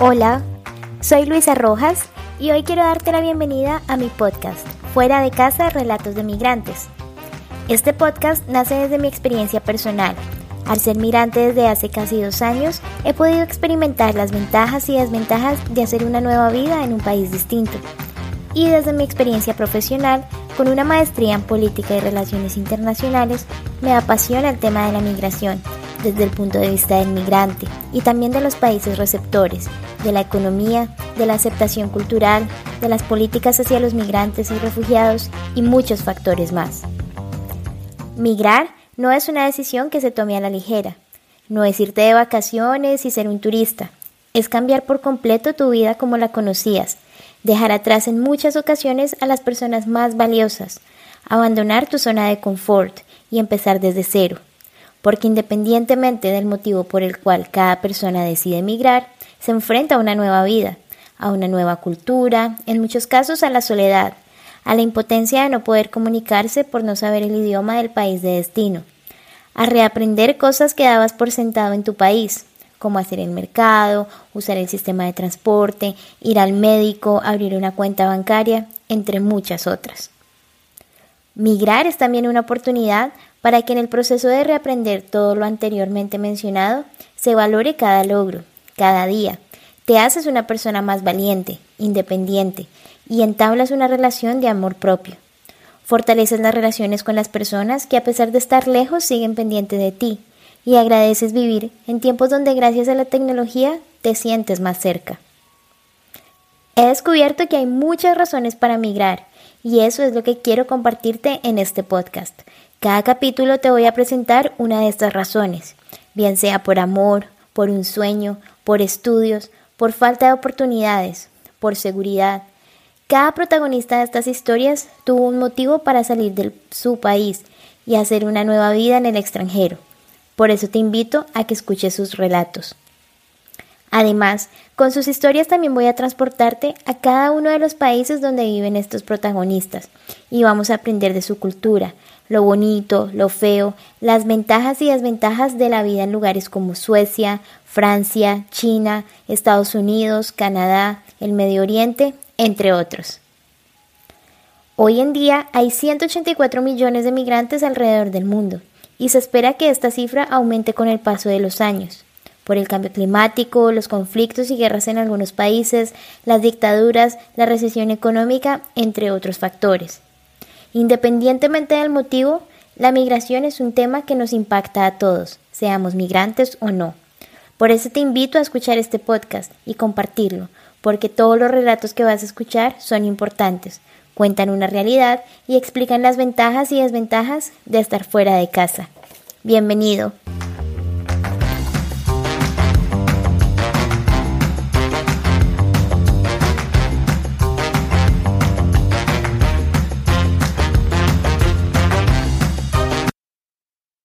Hola, soy Luisa Rojas y hoy quiero darte la bienvenida a mi podcast, Fuera de Casa, Relatos de Migrantes. Este podcast nace desde mi experiencia personal. Al ser migrante desde hace casi dos años, he podido experimentar las ventajas y desventajas de hacer una nueva vida en un país distinto. Y desde mi experiencia profesional, con una maestría en política y relaciones internacionales, me apasiona el tema de la migración desde el punto de vista del migrante y también de los países receptores, de la economía, de la aceptación cultural, de las políticas hacia los migrantes y refugiados y muchos factores más. Migrar no es una decisión que se tome a la ligera, no es irte de vacaciones y ser un turista, es cambiar por completo tu vida como la conocías, dejar atrás en muchas ocasiones a las personas más valiosas, abandonar tu zona de confort y empezar desde cero porque independientemente del motivo por el cual cada persona decide emigrar, se enfrenta a una nueva vida, a una nueva cultura, en muchos casos a la soledad, a la impotencia de no poder comunicarse por no saber el idioma del país de destino, a reaprender cosas que dabas por sentado en tu país, como hacer el mercado, usar el sistema de transporte, ir al médico, abrir una cuenta bancaria, entre muchas otras. Migrar es también una oportunidad para que en el proceso de reaprender todo lo anteriormente mencionado se valore cada logro, cada día. Te haces una persona más valiente, independiente y entablas una relación de amor propio. Fortaleces las relaciones con las personas que a pesar de estar lejos siguen pendientes de ti y agradeces vivir en tiempos donde gracias a la tecnología te sientes más cerca. He descubierto que hay muchas razones para migrar y eso es lo que quiero compartirte en este podcast. Cada capítulo te voy a presentar una de estas razones, bien sea por amor, por un sueño, por estudios, por falta de oportunidades, por seguridad. Cada protagonista de estas historias tuvo un motivo para salir de su país y hacer una nueva vida en el extranjero. Por eso te invito a que escuches sus relatos. Además, con sus historias también voy a transportarte a cada uno de los países donde viven estos protagonistas y vamos a aprender de su cultura, lo bonito, lo feo, las ventajas y desventajas de la vida en lugares como Suecia, Francia, China, Estados Unidos, Canadá, el Medio Oriente, entre otros. Hoy en día hay 184 millones de migrantes alrededor del mundo y se espera que esta cifra aumente con el paso de los años por el cambio climático, los conflictos y guerras en algunos países, las dictaduras, la recesión económica, entre otros factores. Independientemente del motivo, la migración es un tema que nos impacta a todos, seamos migrantes o no. Por eso te invito a escuchar este podcast y compartirlo, porque todos los relatos que vas a escuchar son importantes, cuentan una realidad y explican las ventajas y desventajas de estar fuera de casa. Bienvenido.